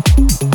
no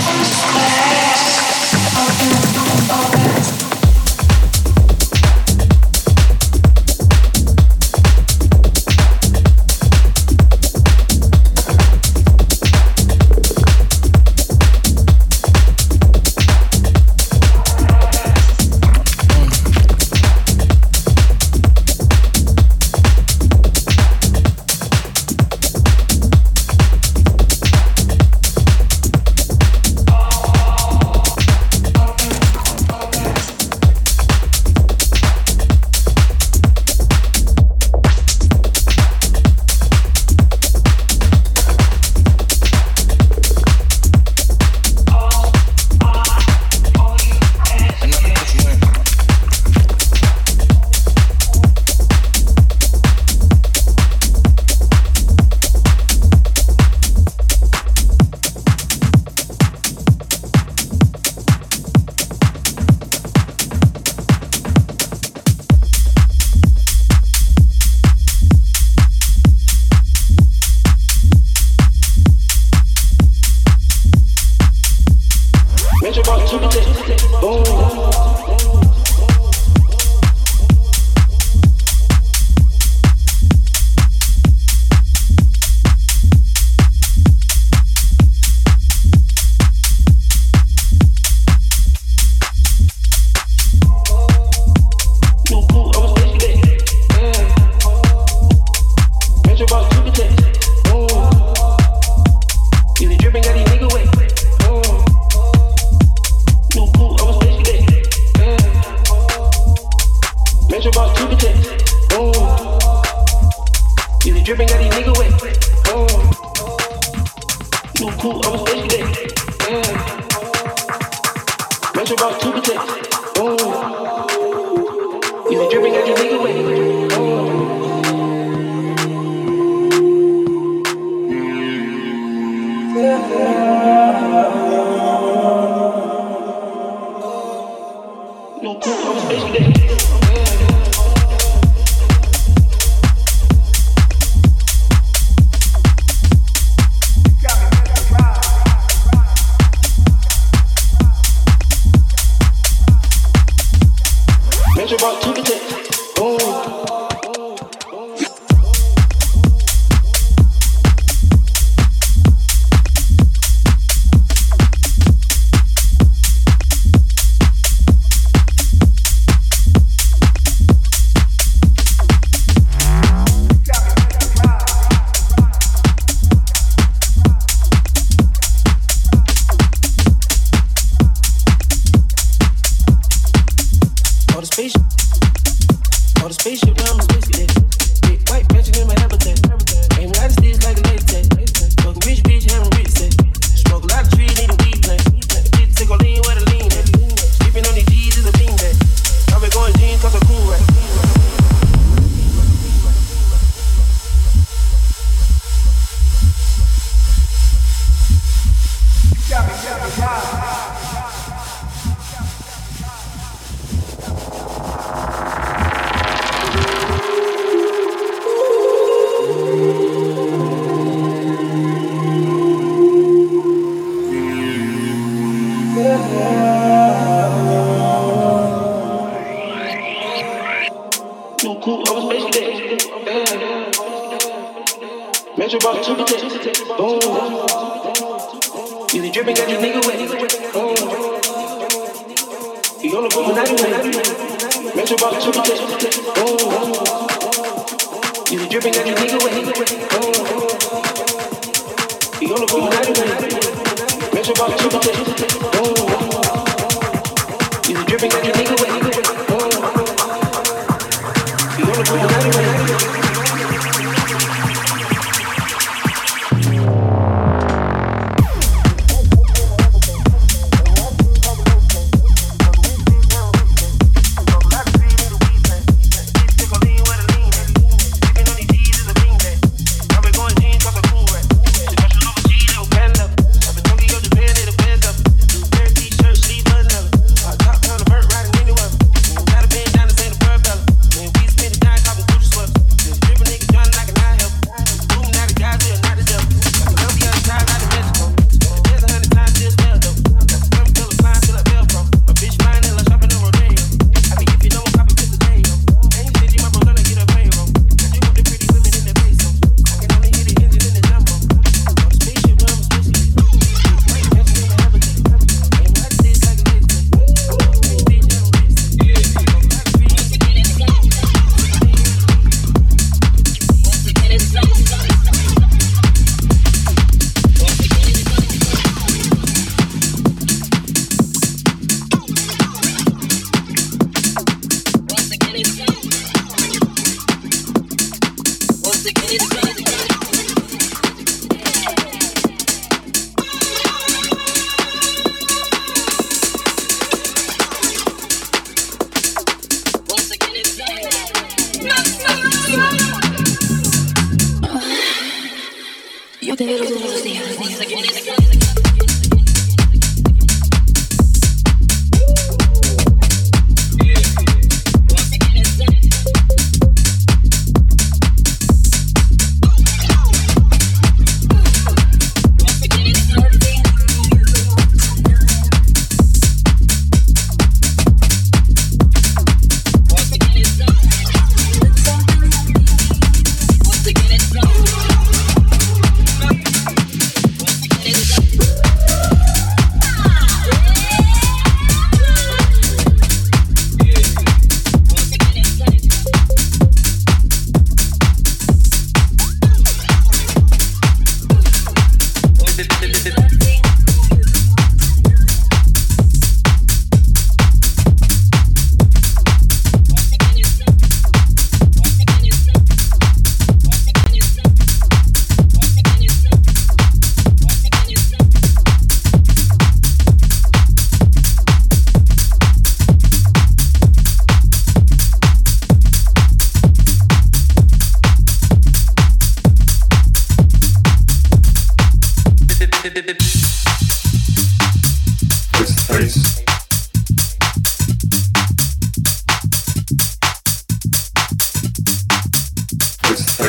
sex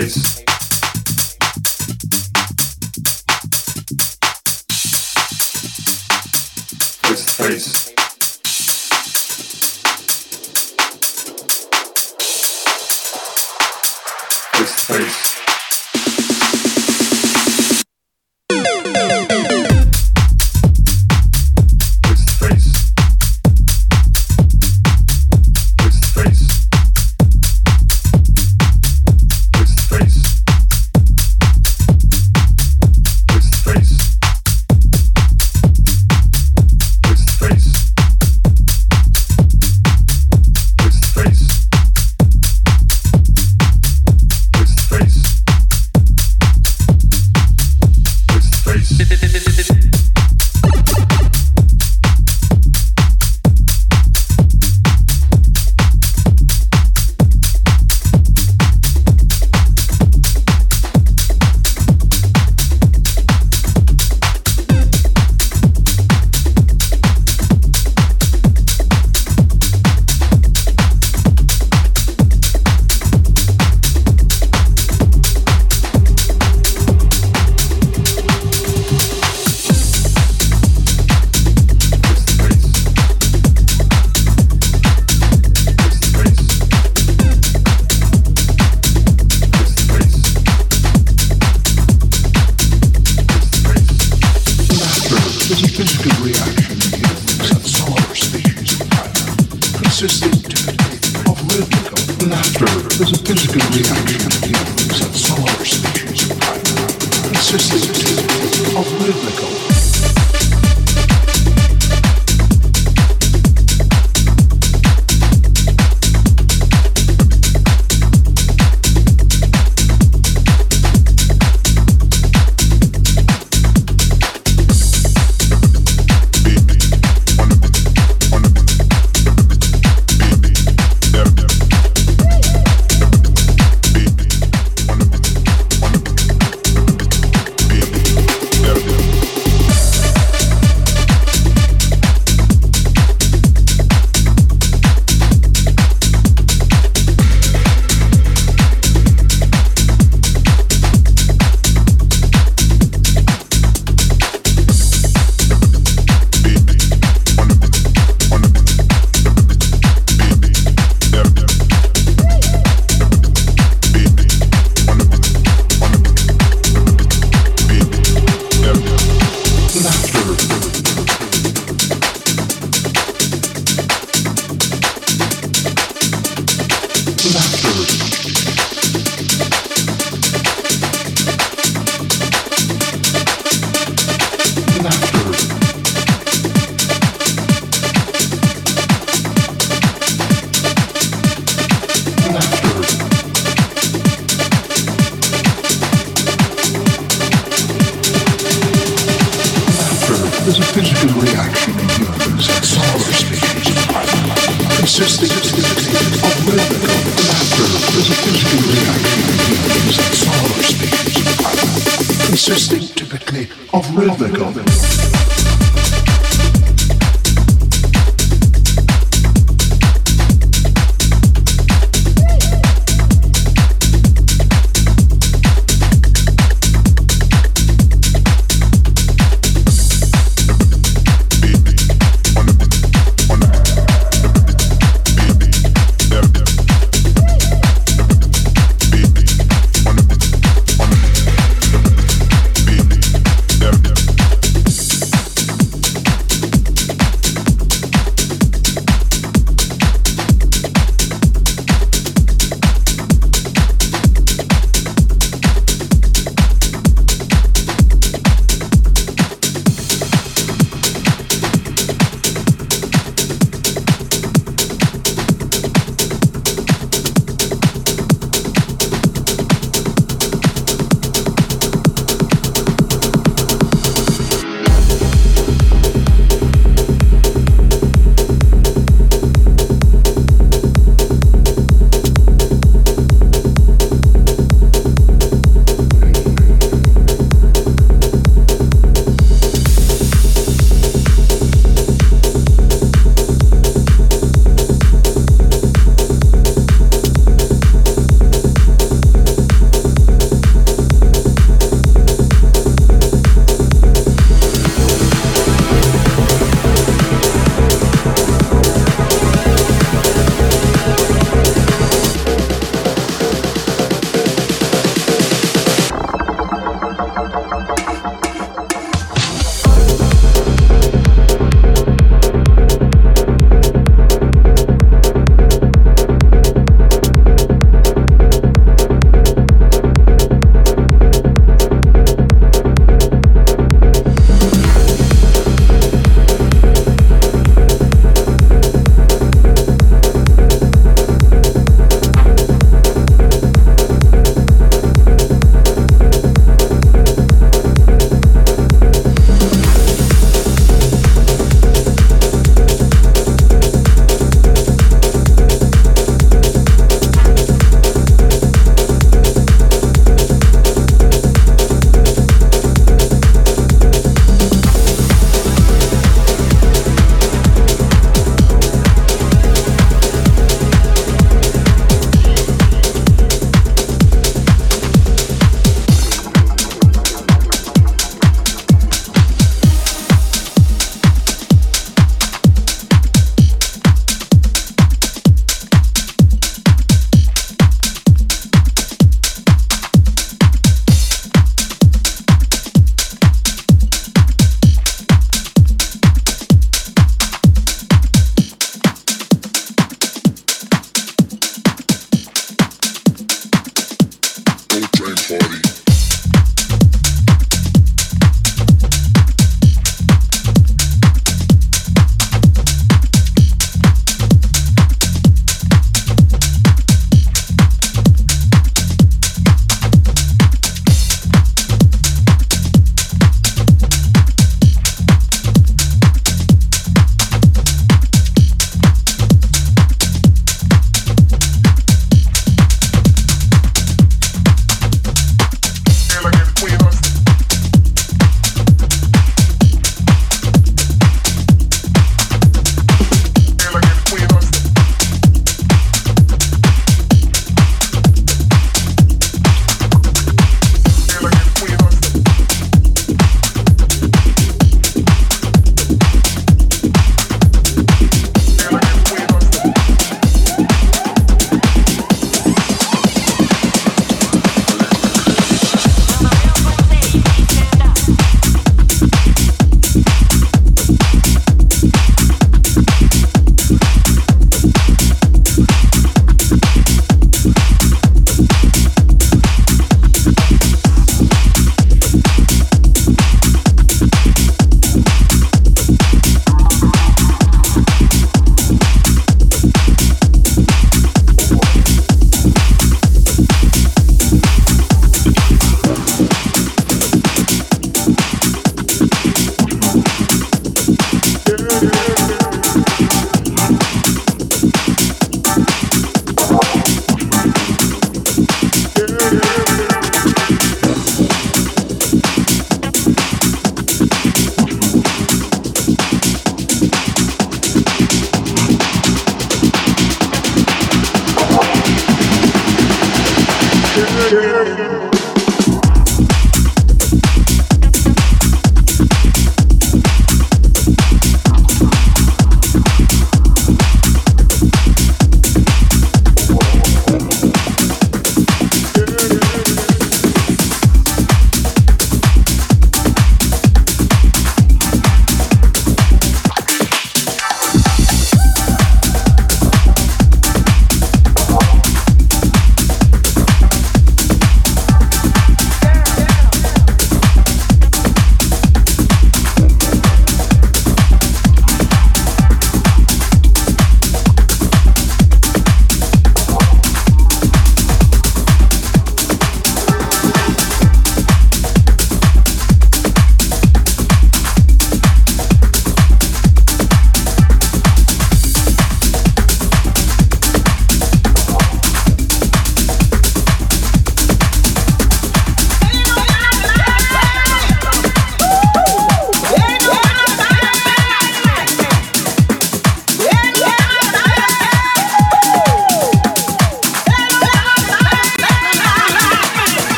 Grace. Face face.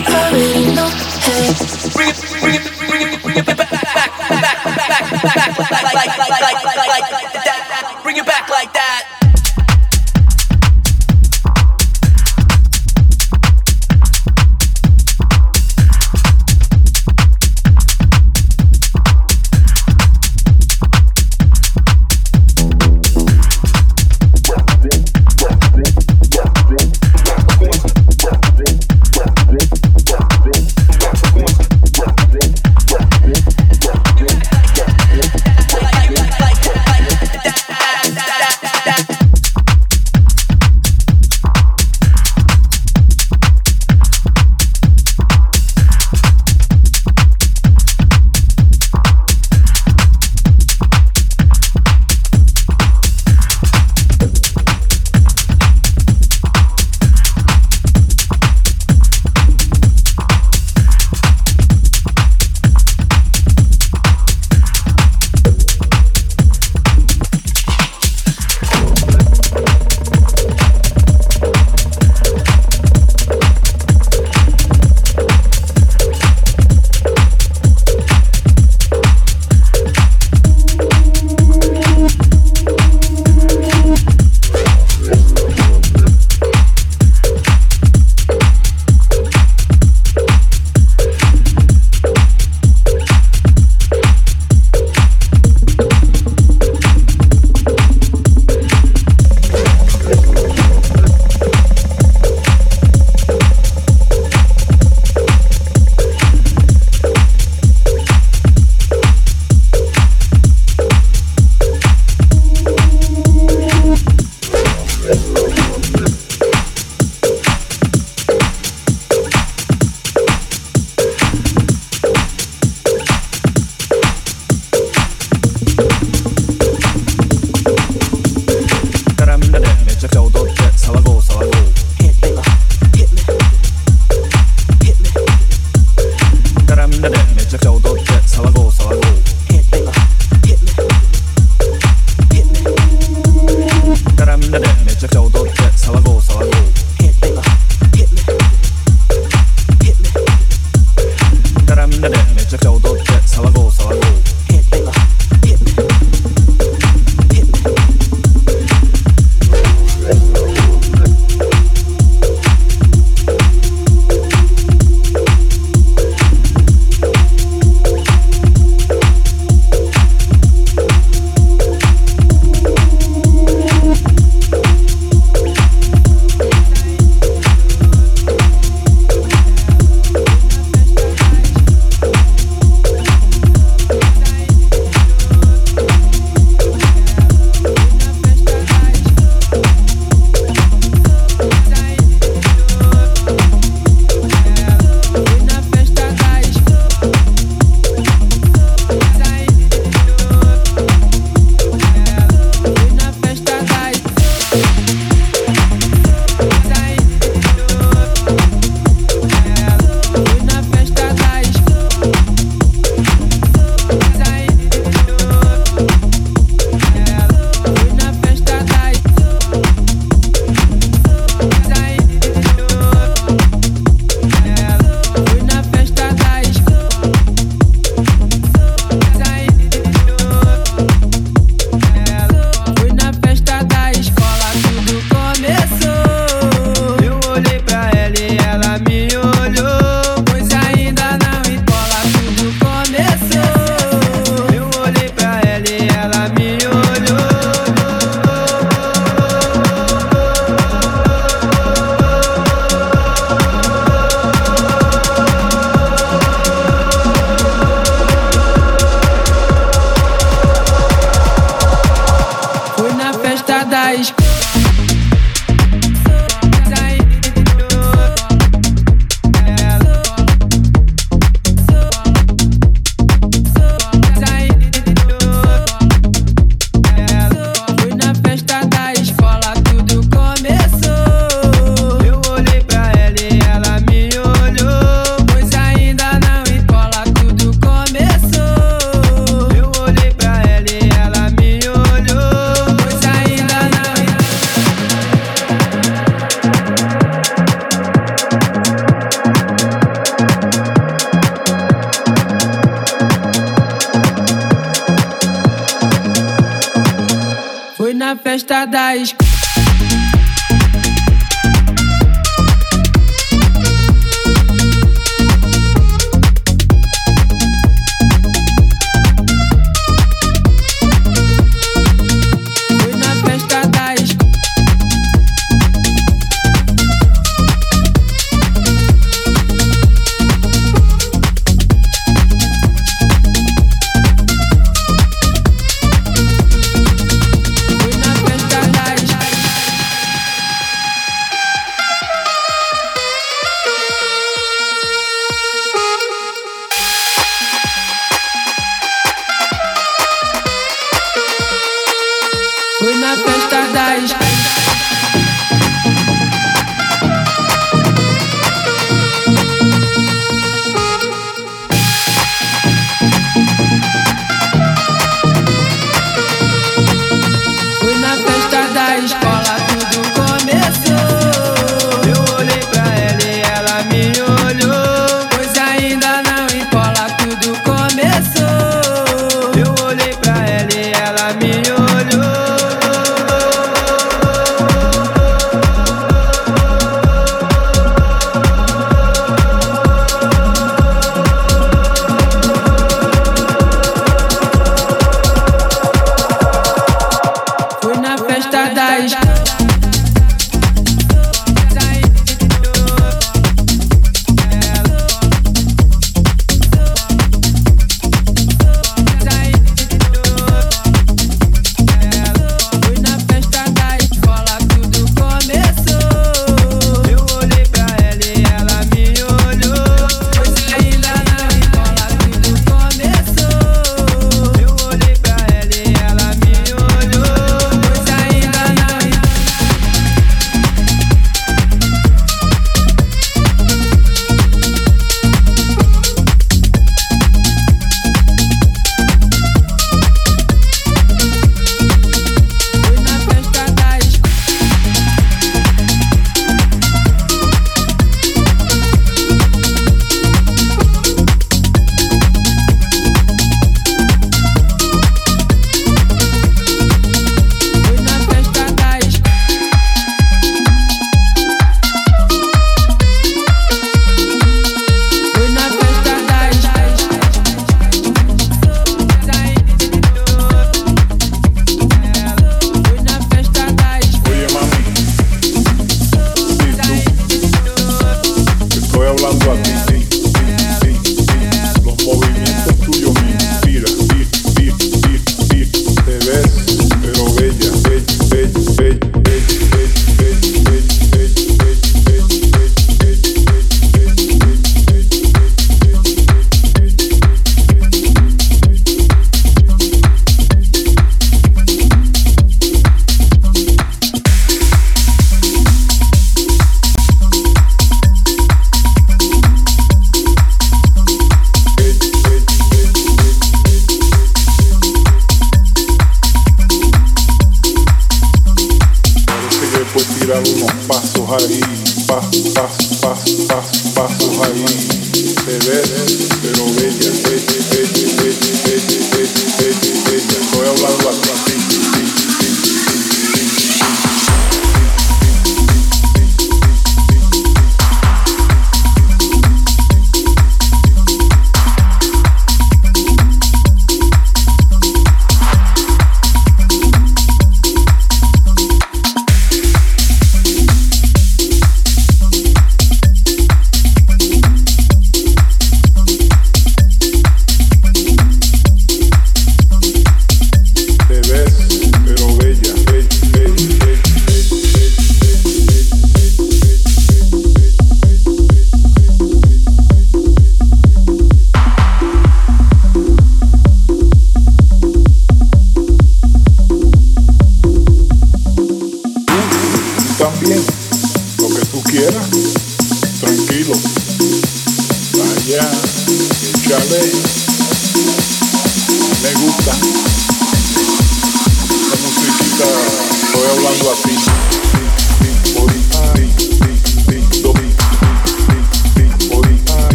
That